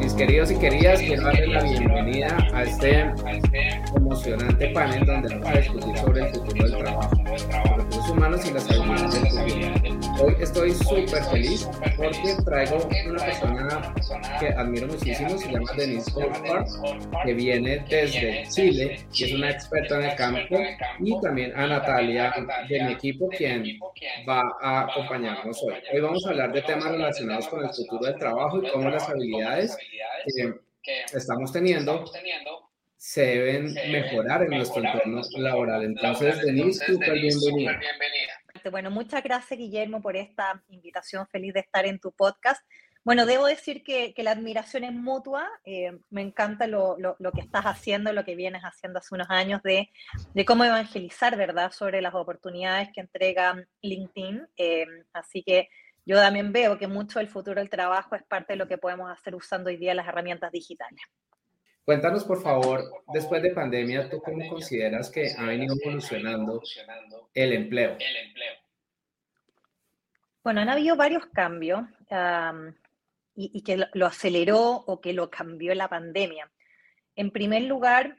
Mis queridos y queridas, quiero darles la bienvenida a este emocionante panel donde vamos a discutir sobre el futuro del trabajo, recursos humanos y las habilidades del futuro. Hoy estoy súper feliz porque traigo una persona que admiro muchísimo, se llama Denise Colford, que viene desde Chile y es una experta en el campo, y también a Natalia de mi equipo, quien va a acompañarnos hoy. Hoy vamos a hablar de temas relacionados con el futuro del trabajo y cómo las habilidades que estamos teniendo se deben mejorar en nuestro entorno laboral. Entonces, Denise, súper bienvenida. Bueno, muchas gracias, Guillermo, por esta invitación. Feliz de estar en tu podcast. Bueno, debo decir que, la admiración es mutua. Eh, me encanta lo, que estás haciendo, lo que vienes haciendo hace unos años de, cómo evangelizar, ¿verdad?, sobre las oportunidades que entrega LinkedIn. Eh, así que yo también veo que mucho del futuro del trabajo es parte de lo que podemos hacer usando hoy día las herramientas digitales. Cuéntanos, por favor, después de pandemia, ¿tú cómo consideras que ha venido evolucionando el empleo? Bueno, han habido varios cambios y, que lo, aceleró o que lo cambió la pandemia. En primer lugar,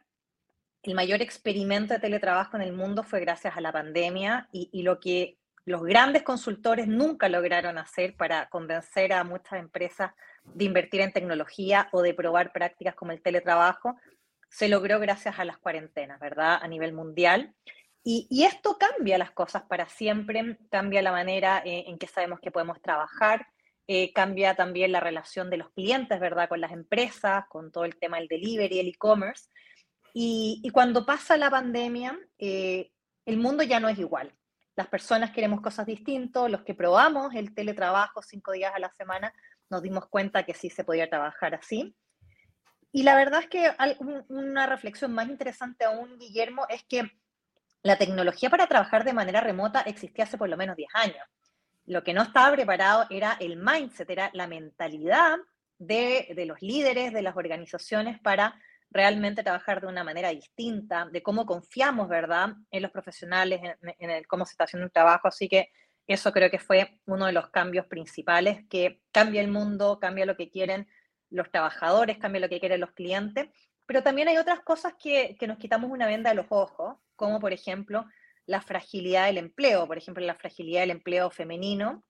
el mayor experimento de teletrabajo en el mundo fue gracias a la pandemia y lo que los grandes consultores nunca lograron hacer para convencer a muchas empresas de invertir en tecnología o de probar prácticas como el teletrabajo, se logró gracias a las cuarentenas, ¿verdad? A nivel mundial. Y, esto cambia las cosas para siempre, cambia la manera eh, en que sabemos que podemos trabajar, eh, cambia también la relación de los clientes, ¿verdad? Con las empresas, con todo el tema del delivery, el e-commerce. Y, cuando pasa la pandemia, eh, el mundo ya no es igual. Las personas queremos cosas distintas, los que probamos el teletrabajo cinco días a la semana, nos dimos cuenta que sí se podía trabajar así. Y la verdad es que una reflexión más interesante aún, Guillermo, es que la tecnología para trabajar de manera remota existía hace por lo menos 10 años. Lo que no estaba preparado era el mindset, era la mentalidad de, de los líderes, de las organizaciones para realmente trabajar de una manera distinta, de cómo confiamos, ¿verdad?, en los profesionales, en, el, cómo se está haciendo el trabajo. Así que eso creo que fue uno de los cambios principales, que cambia el mundo, cambia lo que quieren los trabajadores, cambia lo que quieren los clientes, pero también hay otras cosas que, que nos quitamos una venda de los ojos, como por ejemplo la fragilidad del empleo, por ejemplo la fragilidad del empleo femenino,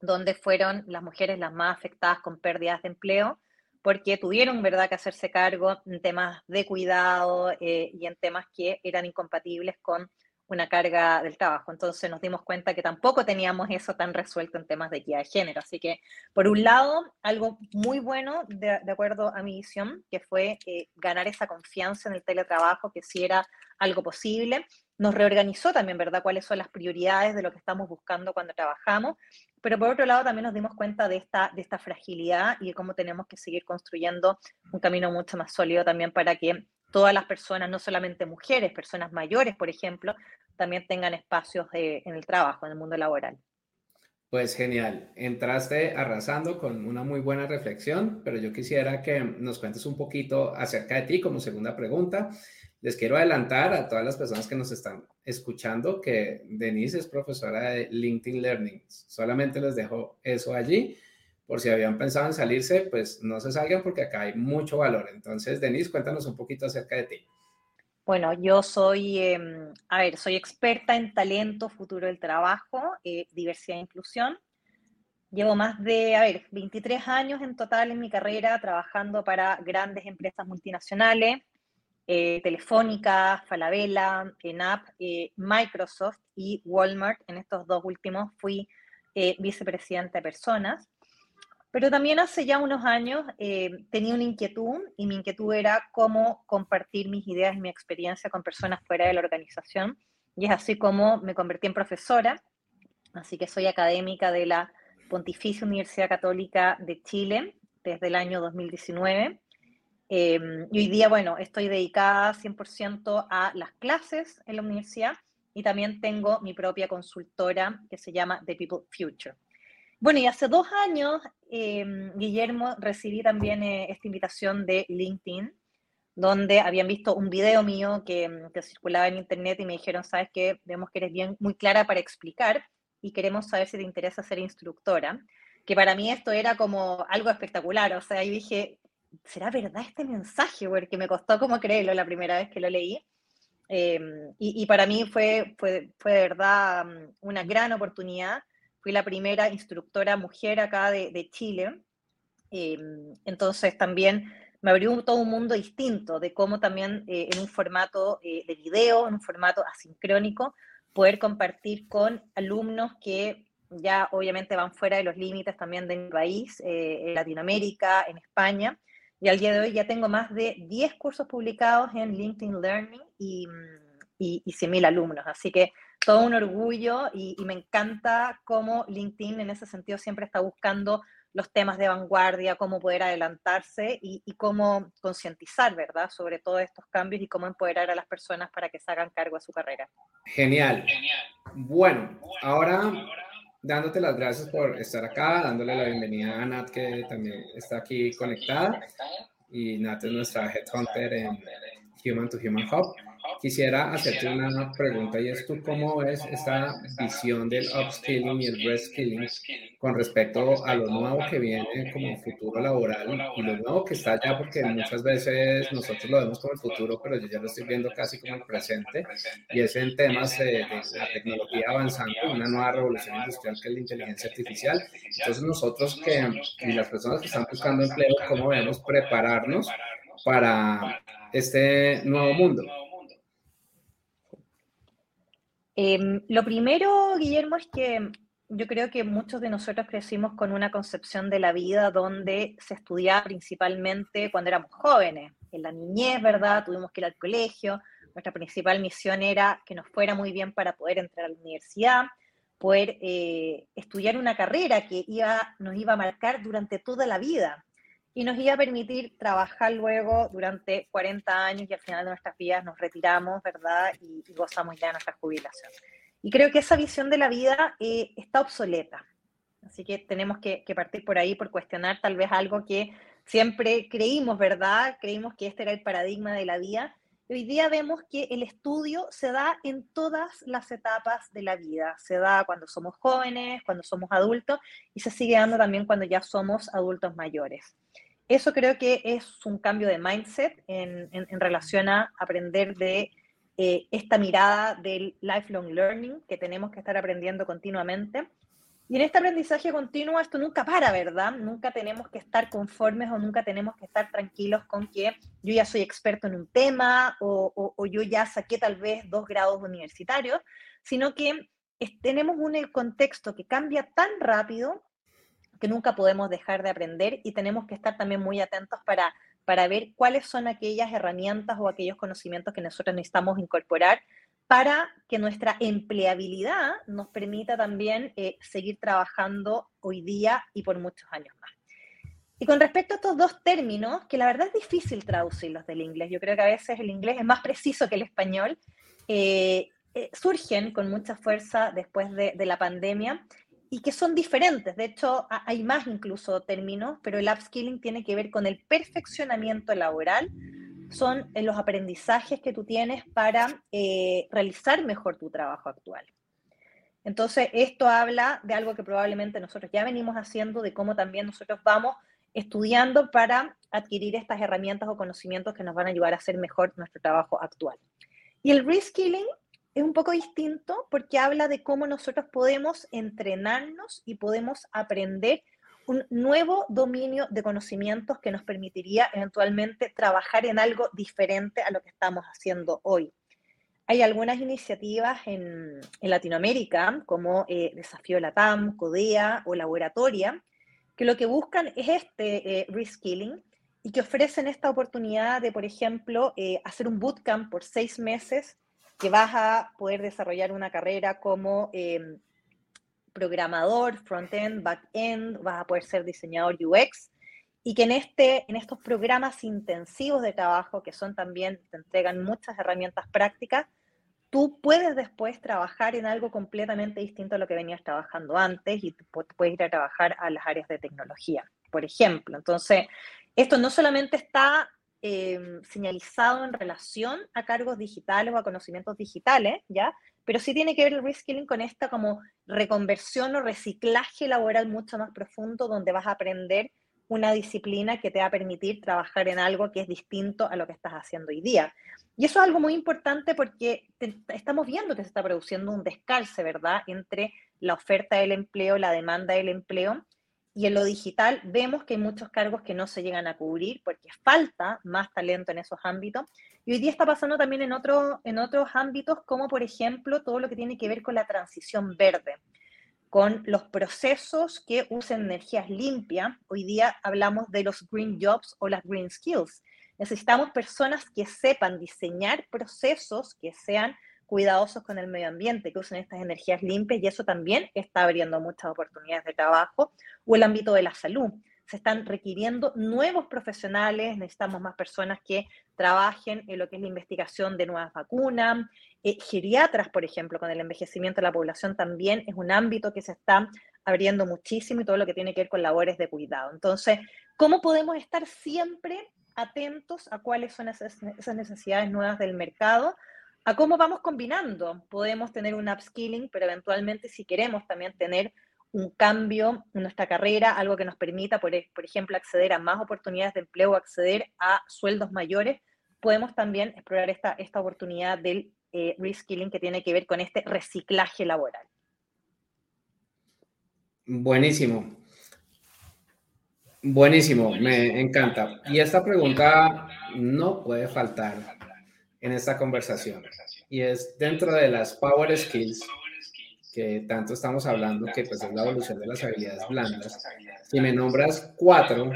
donde fueron las mujeres las más afectadas con pérdidas de empleo, porque tuvieron, ¿verdad?, que hacerse cargo en temas de cuidado eh, y en temas que eran incompatibles con una carga del trabajo. Entonces nos dimos cuenta que tampoco teníamos eso tan resuelto en temas de equidad de género. Así que, por un lado, algo muy bueno, de, acuerdo a mi visión, que fue eh, ganar esa confianza en el teletrabajo, que si era algo posible. Nos reorganizó también, ¿verdad?, cuáles son las prioridades de lo que estamos buscando cuando trabajamos. Pero por otro lado, también nos dimos cuenta de esta, de esta fragilidad y de cómo tenemos que seguir construyendo un camino mucho más sólido también para que todas las personas, no solamente mujeres, personas mayores, por ejemplo, también tengan espacios en el trabajo, en el mundo laboral. Pues genial, entraste arrasando con una muy buena reflexión, pero yo quisiera que nos cuentes un poquito acerca de ti como segunda pregunta. Les quiero adelantar a todas las personas que nos están escuchando que Denise es profesora de LinkedIn Learning. Solamente les dejo eso allí por si habían pensado en salirse, pues no se salgan porque acá hay mucho valor. Entonces, Denise, cuéntanos un poquito acerca de ti. Bueno, yo soy, em, a ver, soy experta en talento, futuro del trabajo, eh, diversidad e inclusión. Llevo más de, a ver, 23 años en total en mi carrera trabajando para grandes empresas multinacionales, eh, Telefónica, Falabella, ENAP, eh, Microsoft y Walmart. En estos dos últimos fui vicepresidenta de personas. Pero también hace ya unos años eh, tenía una inquietud y mi inquietud era cómo compartir mis ideas y mi experiencia con personas fuera de la organización. Y es así como me convertí en profesora. Así que soy académica de la Pontificia Universidad Católica de Chile desde el año 2019. Em, y hoy día, bueno, estoy dedicada 100% a las clases en la universidad y también tengo mi propia consultora que se llama The People Future. Bueno, y hace dos años, em, Guillermo, recibí también eh, esta invitación de LinkedIn, donde habían visto un video mío que, que, circulaba en internet y me dijeron, sabes que vemos que eres bien muy clara para explicar y queremos saber si te interesa ser instructora, que para mí esto era como algo espectacular, o sea, ahí dije, ¿será verdad este mensaje? Porque me costó como creerlo la primera vez que lo leí. Em, y, y, para mí fue, fue, fue de verdad mm, una gran oportunidad Fui la primera instructora mujer acá de, de Chile. Em, entonces también me abrió todo un mundo distinto de cómo también eh, en un formato eh, de video, en un formato asincrónico, poder compartir con alumnos que ya obviamente van fuera de los límites también de mi país, eh, en Latinoamérica, en España. Y al día de hoy ya tengo más de 10 cursos publicados en LinkedIn Learning y, y, y 100.000 alumnos. Así que todo un orgullo y, me encanta cómo LinkedIn en ese sentido siempre está buscando los temas de vanguardia, cómo poder adelantarse y, cómo concientizar, ¿verdad?, sobre todos estos cambios y cómo empoderar a las personas para que se hagan cargo de su carrera. Genial. Bueno, ahora dándote las gracias por estar acá, dándole la bienvenida a Nat, que también está aquí conectada. Y Nat es nuestra headhunter en Human to Human Hub. Quisiera hacerte una pregunta y es tú cómo ves esta visión del upskilling y el reskilling con respecto a lo nuevo que viene como futuro laboral y lo nuevo que está allá porque muchas veces nosotros lo vemos como el futuro pero yo ya lo estoy viendo casi como el presente y es en temas de, la tecnología avanzando, una nueva revolución industrial que es la inteligencia artificial. Entonces nosotros que y las personas que están buscando empleo, ¿cómo debemos prepararnos para este nuevo mundo? Em, lo primero, Guillermo, es que yo creo que muchos de nosotros crecimos con una concepción de la vida donde se estudiaba principalmente cuando éramos jóvenes. En la niñez, ¿verdad? Tuvimos que ir al colegio. Nuestra principal misión era que nos fuera muy bien para poder entrar a la universidad, poder eh, estudiar una carrera que iba, nos iba a marcar durante toda la vida y nos iba a permitir trabajar luego durante 40 años y al final de nuestras vidas nos retiramos, ¿verdad? Y, gozamos ya de nuestra jubilación. Y creo que esa visión de la vida eh, está obsoleta. Así que tenemos que, partir por ahí, por cuestionar tal vez algo que siempre creímos, ¿verdad? Creímos que este era el paradigma de la vida. Hoy día vemos que el estudio se da en todas las etapas de la vida. Se da cuando somos jóvenes, cuando somos adultos y se sigue dando también cuando ya somos adultos mayores. Eso creo que es un cambio de mindset en, relación a aprender de eh, esta mirada del lifelong learning que tenemos que estar aprendiendo continuamente. Y en este aprendizaje continuo esto nunca para, ¿verdad? Nunca tenemos que estar conformes o nunca tenemos que estar tranquilos con que yo ya soy experto en un tema o, yo ya saqué tal vez dos grados universitarios, sino que tenemos un contexto que cambia tan rápido que nunca podemos dejar de aprender y tenemos que estar también muy atentos para, para ver cuáles son aquellas herramientas o aquellos conocimientos que nosotros necesitamos incorporar para que nuestra empleabilidad nos permita también eh, seguir trabajando hoy día y por muchos años más. Y con respecto a estos dos términos, que la verdad es difícil traducirlos del inglés, yo creo que a veces el inglés es más preciso que el español, eh, eh, surgen con mucha fuerza después de, de la pandemia y que son diferentes. De hecho, hay más incluso términos, pero el upskilling tiene que ver con el perfeccionamiento laboral. Son los aprendizajes que tú tienes para eh, realizar mejor tu trabajo actual. Entonces, esto habla de algo que probablemente nosotros ya venimos haciendo, de cómo también nosotros vamos estudiando para adquirir estas herramientas o conocimientos que nos van a ayudar a hacer mejor nuestro trabajo actual. Y el reskilling es un poco distinto porque habla de cómo nosotros podemos entrenarnos y podemos aprender un nuevo dominio de conocimientos que nos permitiría eventualmente trabajar en algo diferente a lo que estamos haciendo hoy. Hay algunas iniciativas en, Latinoamérica, como eh, Desafío Latam, CODEA o Laboratoria, que lo que buscan es este eh, reskilling y que ofrecen esta oportunidad de, por ejemplo, eh, hacer un bootcamp por seis meses que vas a poder desarrollar una carrera como programador, front-end, back-end, vas a poder ser diseñador UX y que en, este, en estos programas intensivos de trabajo, que son también, te entregan muchas herramientas prácticas, tú puedes después trabajar en algo completamente distinto a lo que venías trabajando antes y puedes ir a trabajar a las áreas de tecnología, por ejemplo. Entonces, esto no solamente está em, señalizado en relación a cargos digitales o a conocimientos digitales, ¿ya? Pero sí tiene que ver el reskilling con esta como reconversión o reciclaje laboral mucho más profundo, donde vas a aprender una disciplina que te va a permitir trabajar en algo que es distinto a lo que estás haciendo hoy día. Y eso es algo muy importante porque estamos viendo que se está produciendo un descalce, ¿verdad?, entre la oferta del empleo, la demanda del empleo. Y en lo digital vemos que hay muchos cargos que no se llegan a cubrir porque falta más talento en esos ámbitos. Y hoy día está pasando también en, otro, en otros ámbitos, como por ejemplo todo lo que tiene que ver con la transición verde con los procesos que usen energías limpias. Hoy día hablamos de los green jobs o las green skills. Necesitamos personas que sepan diseñar procesos que sean cuidadosos con el medio ambiente, que usen estas energías limpias y eso también está abriendo muchas oportunidades de trabajo o el ámbito de la salud se están requiriendo nuevos profesionales, necesitamos más personas que trabajen en lo que es la investigación de nuevas vacunas. Eh, geriatras, por ejemplo, con el envejecimiento de la población también es un ámbito que se está abriendo muchísimo y todo lo que tiene que ver con labores de cuidado. Entonces, ¿cómo podemos estar siempre atentos a cuáles son esas, necesidades nuevas del mercado? A cómo vamos combinando. Podemos tener un upskilling, pero eventualmente si queremos también tener un cambio en nuestra carrera, algo que nos permita, por, por ejemplo, acceder a más oportunidades de empleo, acceder a sueldos mayores, podemos también explorar esta, esta oportunidad del eh, reskilling que tiene que ver con este reciclaje laboral. Buenísimo. Buenísimo, me encanta. Y esta pregunta no puede faltar en esta conversación. Y es dentro de las Power Skills que tanto estamos hablando, que pues es la evolución de las habilidades blandas, y me nombras cuatro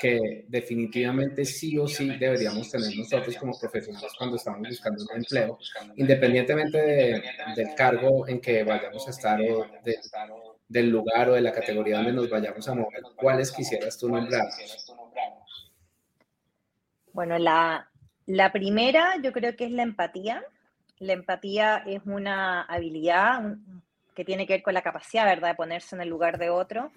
que definitivamente sí o sí deberíamos tener nosotros como profesionales cuando estamos buscando un empleo, independientemente del cargo en que vayamos a estar o del lugar o de la categoría donde nos vayamos a mover, ¿cuáles quisieras tú nombrar? Bueno, la, la primera yo creo que es la empatía. La empatía es una habilidad, que tiene que ver con la capacidad, ¿verdad?, de ponerse en el lugar de otro,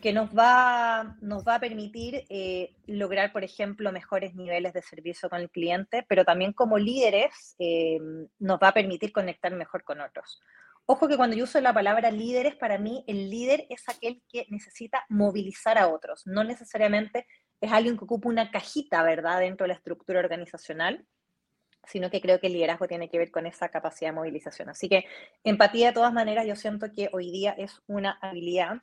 que nos va, nos va a permitir eh, lograr, por ejemplo, mejores niveles de servicio con el cliente, pero también como líderes eh, nos va a permitir conectar mejor con otros. Ojo que cuando yo uso la palabra líderes, para mí el líder es aquel que necesita movilizar a otros, no necesariamente es alguien que ocupa una cajita, ¿verdad?, dentro de la estructura organizacional, sino que creo que el liderazgo tiene que ver con esa capacidad de movilización. Así que empatía de todas maneras yo siento que hoy día es una habilidad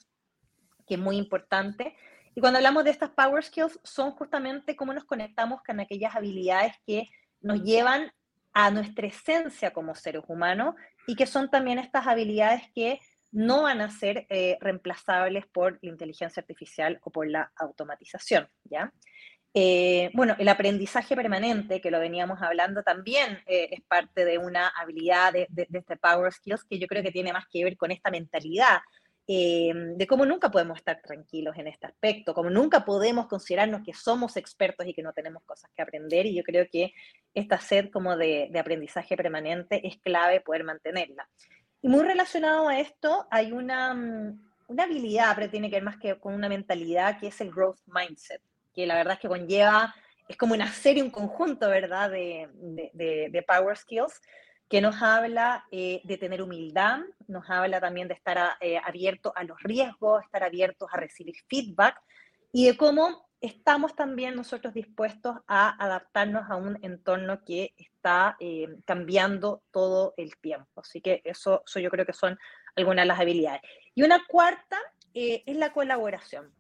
que es muy importante. Y cuando hablamos de estas power skills, son justamente cómo nos conectamos con aquellas habilidades que nos llevan a nuestra esencia como seres humanos y que son también estas habilidades que no van a ser eh, reemplazables por la inteligencia artificial o por la automatización, ¿ya? Eh, bueno, el aprendizaje permanente, que lo veníamos hablando, también eh, es parte de una habilidad de, este Power Skills que yo creo que tiene más que ver con esta mentalidad de cómo nunca podemos estar tranquilos en este aspecto, como nunca podemos considerarnos que somos expertos y que no tenemos cosas que aprender. Y yo creo que esta sed como de, de aprendizaje permanente es clave poder mantenerla. Y muy relacionado a esto, hay una, mm, una habilidad, pero tiene que ver más que con una mentalidad, que es el growth mindset que la verdad es que conlleva, es como una serie, un conjunto, ¿verdad?, de, de, Power Skills que nos habla eh, de tener humildad, nos habla también de estar eh, abierto a los riesgos, estar abiertos a recibir feedback y de cómo estamos también nosotros dispuestos a adaptarnos a un entorno que está eh, cambiando todo el tiempo. Así que eso, yo creo que son algunas de las habilidades. Y una cuarta es la colaboración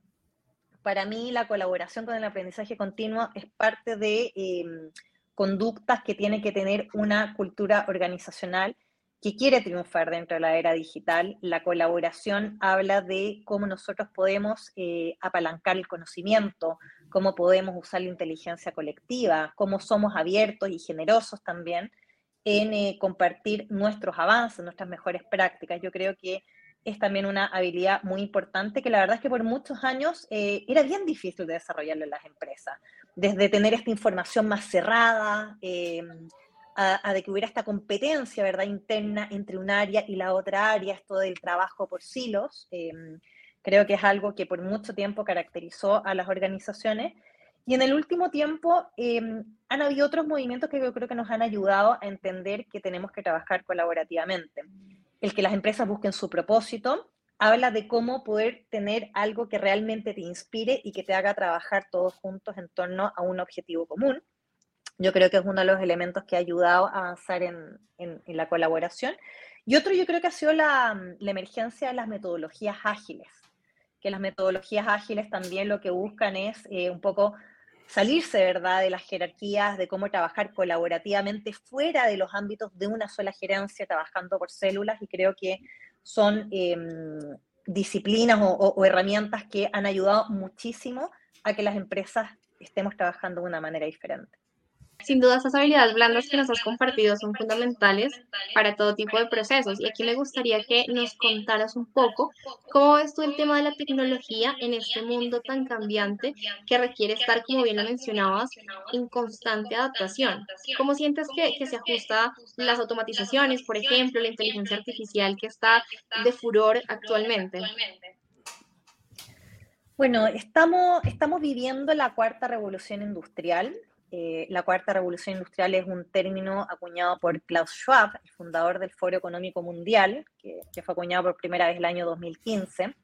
para mí la colaboración con el aprendizaje continuo es parte de em, conductas que tiene que tener una cultura organizacional que quiere triunfar dentro de la era digital. La colaboración habla de cómo nosotros podemos eh, apalancar el conocimiento, cómo podemos usar la inteligencia colectiva, cómo somos abiertos y generosos también en eh, compartir nuestros avances, nuestras mejores prácticas. Yo creo que es también una habilidad muy importante que la verdad es que por muchos años eh, era bien difícil de desarrollarlo en las empresas. Desde tener esta información más cerrada, eh, a, de que hubiera esta competencia, ¿verdad?, interna entre un área y la otra área, esto del trabajo por silos. Em, creo que es algo que por mucho tiempo caracterizó a las organizaciones. Y en el último tiempo em, han habido otros movimientos que yo creo que nos han ayudado a entender que tenemos que trabajar colaborativamente. El que las empresas busquen su propósito, habla de cómo poder tener algo que realmente te inspire y que te haga trabajar todos juntos en torno a un objetivo común. Yo creo que es uno de los elementos que ha ayudado a avanzar en, la colaboración. Y otro yo creo que ha sido la, emergencia de las metodologías ágiles, que las metodologías ágiles también lo que buscan es eh, un poco salirse, ¿verdad?, de las jerarquías, de cómo trabajar colaborativamente fuera de los ámbitos de una sola gerencia, trabajando por células, y creo que son em, disciplinas o, herramientas que han ayudado muchísimo a que las empresas estemos trabajando de una manera diferente. Sin duda, esas habilidades blandas que nos has compartido son fundamentales para todo tipo de procesos. Y aquí me gustaría que nos contaras un poco cómo ves tú el tema de la tecnología en este mundo tan cambiante que requiere estar, como bien lo mencionabas, en constante adaptación. ¿Cómo sientes que, que se ajusta las automatizaciones, por ejemplo, la inteligencia artificial que está de furor actualmente? Bueno, estamos, estamos viviendo la cuarta revolución industrial eh, la cuarta revolución industrial es un término acuñado por Klaus Schwab, el fundador del Foro Económico Mundial, que, fue acuñado por primera vez el año 2015,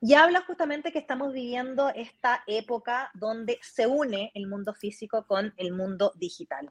y habla justamente que estamos viviendo esta época donde se une el mundo físico con el mundo digital.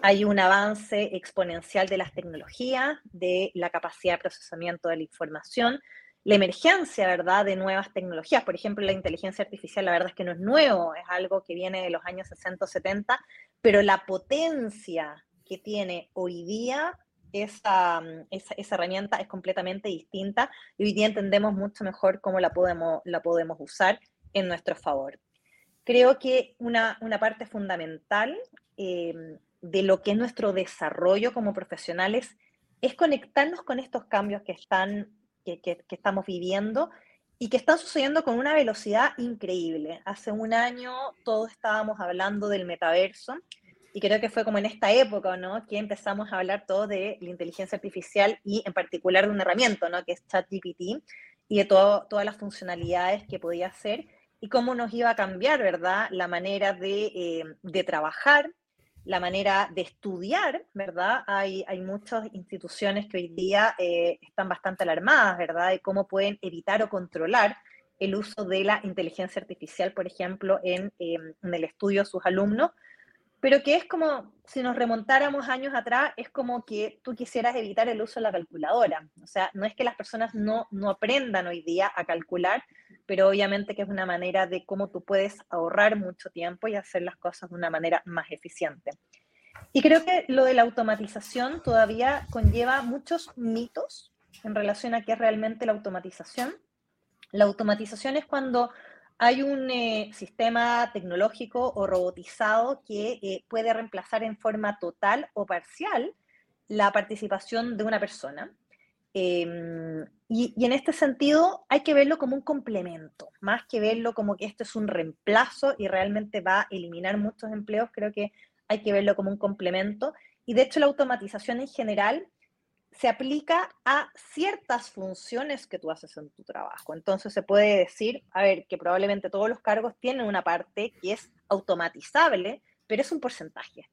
Hay un avance exponencial de las tecnologías, de la capacidad de procesamiento de la información, la emergencia, ¿verdad?, de nuevas tecnologías. Por ejemplo, la inteligencia artificial, la verdad es que no es nuevo, es algo que viene de los años 60 o 70, pero la potencia que tiene hoy día esa, esa, herramienta es completamente distinta y hoy día entendemos mucho mejor cómo la podemos, la podemos usar en nuestro favor. Creo que una, una parte fundamental eh, de lo que es nuestro desarrollo como profesionales es conectarnos con estos cambios que están que, estamos viviendo y que están sucediendo con una velocidad increíble. Hace un año todos estábamos hablando del metaverso y creo que fue como en esta época, ¿no? Que empezamos a hablar todo de la inteligencia artificial y en particular de una herramienta, ¿no? Que es ChatGPT y de todas las funcionalidades que podía hacer y cómo nos iba a cambiar, ¿verdad? La manera de, eh, de trabajar, la manera de estudiar, ¿verdad? Hay, hay muchas instituciones que hoy día eh, están bastante alarmadas, ¿verdad? De cómo pueden evitar o controlar el uso de la inteligencia artificial, por ejemplo, en, em, en el estudio de sus alumnos, pero que es como, si nos remontáramos años atrás, es como que tú quisieras evitar el uso de la calculadora. O sea, no es que las personas no, no aprendan hoy día a calcular, pero obviamente que es una manera de cómo tú puedes ahorrar mucho tiempo y hacer las cosas de una manera más eficiente. Y creo que lo de la automatización todavía conlleva muchos mitos en relación a qué es realmente la automatización. La automatización es cuando hay un eh, sistema tecnológico o robotizado que eh, puede reemplazar en forma total o parcial la participación de una persona. Em, y, en este sentido hay que verlo como un complemento, más que verlo como que esto es un reemplazo y realmente va a eliminar muchos empleos, creo que hay que verlo como un complemento. Y de hecho la automatización en general se aplica a ciertas funciones que tú haces en tu trabajo. Entonces se puede decir, a ver, que probablemente todos los cargos tienen una parte que es automatizable, pero es un porcentaje.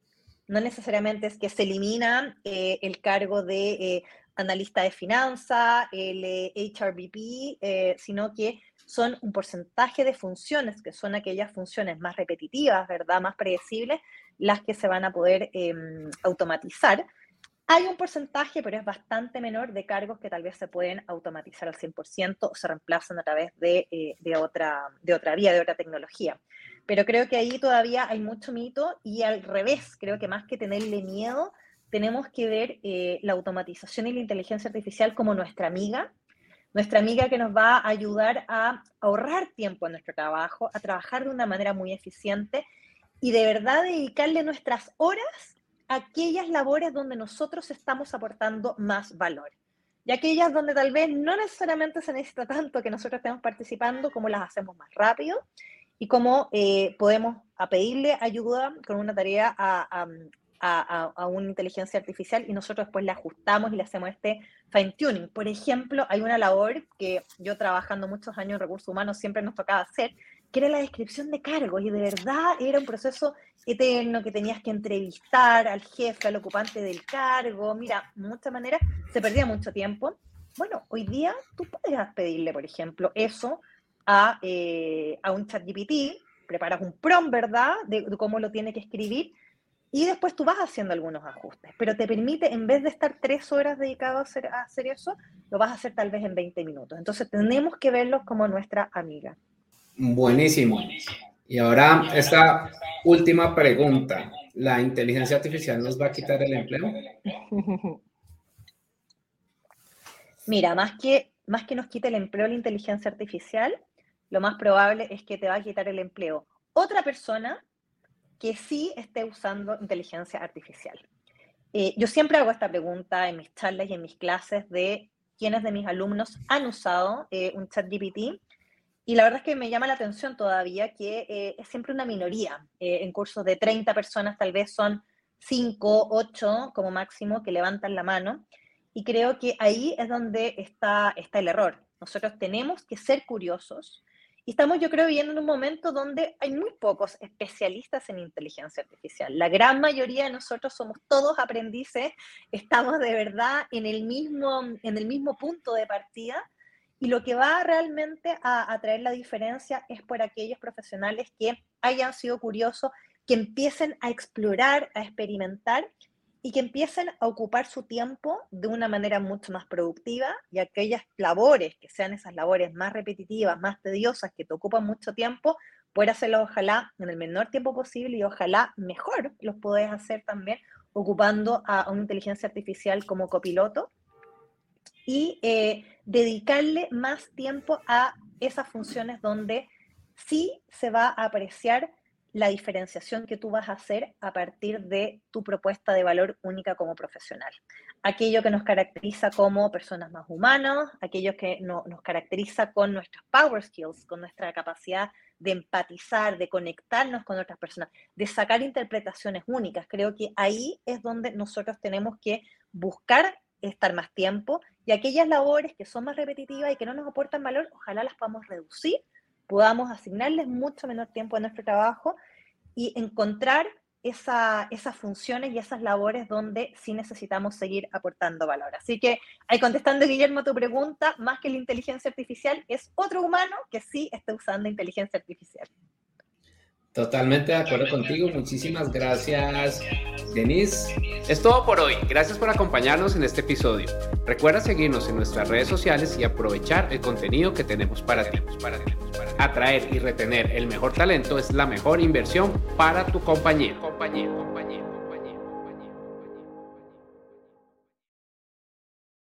No necesariamente es que se elimina eh, el cargo de eh, analista de finanzas, el HRBP, eh, eh, sino que son un porcentaje de funciones, que son aquellas funciones más repetitivas, ¿verdad? Más predecibles, las que se van a poder em, automatizar. Hay un porcentaje, pero es bastante menor, de cargos que tal vez se pueden automatizar al 100% o se reemplazan a través de, eh, de, otra, de otra vía, de otra tecnología. Pero creo que ahí todavía hay mucho mito y al revés, creo que más que tenerle miedo, tenemos que ver eh, la automatización y la inteligencia artificial como nuestra amiga, nuestra amiga que nos va a ayudar a ahorrar tiempo en nuestro trabajo, a trabajar de una manera muy eficiente y de verdad dedicarle nuestras horas a aquellas labores donde nosotros estamos aportando más valor. Y aquellas donde tal vez no necesariamente se necesita tanto que nosotros estemos participando, como las hacemos más rápido y cómo eh, podemos a pedirle ayuda con una tarea a, a, una inteligencia artificial y nosotros después le ajustamos y le hacemos este fine tuning. Por ejemplo, hay una labor que yo trabajando muchos años en recursos humanos siempre nos tocaba hacer, que era la descripción de cargos y de verdad era un proceso eterno que tenías que entrevistar al jefe, al ocupante del cargo. Mira, de muchas maneras se perdía mucho tiempo. Bueno, hoy día tú puedes pedirle, por ejemplo, eso a, eh, a un chat GPT, preparas un prompt, ¿verdad?, de, cómo lo tiene que escribir, y después tú vas haciendo algunos ajustes, pero te permite, en vez de estar tres horas dedicado a hacer, a hacer eso, lo vas a hacer tal vez en 20 minutos. Entonces tenemos que verlos como nuestra amiga. Buenísimo. Y ahora esta última pregunta. ¿La inteligencia artificial nos va a quitar el empleo? Mira, más que, más que nos quite el empleo la inteligencia artificial, lo más probable es que te va a quitar el empleo otra persona que sí esté usando inteligencia artificial. Eh, yo siempre hago esta pregunta en mis charlas y en mis clases de quiénes de mis alumnos han usado eh, un chat GPT y la verdad es que me llama la atención todavía que eh, es siempre una minoría. en cursos de 30 personas tal vez son 5, 8 como máximo que levantan la mano. Y creo que ahí es donde está, está el error. Nosotros tenemos que ser curiosos, y estamos, yo creo, viviendo en un momento donde hay muy pocos especialistas en inteligencia artificial. La gran mayoría de nosotros somos todos aprendices, estamos de verdad en el mismo, en el mismo punto de partida. Y lo que va realmente a, a traer la diferencia es por aquellos profesionales que hayan sido curiosos, que empiecen a explorar, a experimentar y que empiecen a ocupar su tiempo de una manera mucho más productiva y aquellas labores, que sean esas labores más repetitivas, más tediosas, que te ocupan mucho tiempo, poder hacerlo ojalá en el menor tiempo posible y ojalá mejor los podés hacer también ocupando a una inteligencia artificial como copiloto y eh, dedicarle más tiempo a esas funciones donde sí se va a apreciar la diferenciación que tú vas a hacer a partir de tu propuesta de valor única como profesional. Aquello que nos caracteriza como personas más humanas, aquello que nos caracteriza con nuestros power skills, con nuestra capacidad de empatizar, de conectarnos con otras personas, de sacar interpretaciones únicas. Creo que ahí es donde nosotros tenemos que buscar estar más tiempo y aquellas labores que son más repetitivas y que no nos aportan valor, ojalá las podamos reducir podamos asignarles mucho menor tiempo a nuestro trabajo y encontrar esas funciones y esas labores donde sí necesitamos seguir aportando valor. Así que, ahí contestando, Guillermo, tu pregunta, más que la inteligencia artificial, es otro humano que sí está usando inteligencia artificial. Totalmente de acuerdo contigo. Muchísimas gracias, Denise. Es todo por hoy. Gracias por acompañarnos en este episodio. Recuerda seguirnos en nuestras redes sociales y aprovechar el contenido que tenemos para ti. Atraer y retener el mejor talento es la mejor inversión para tu compañía. compañía.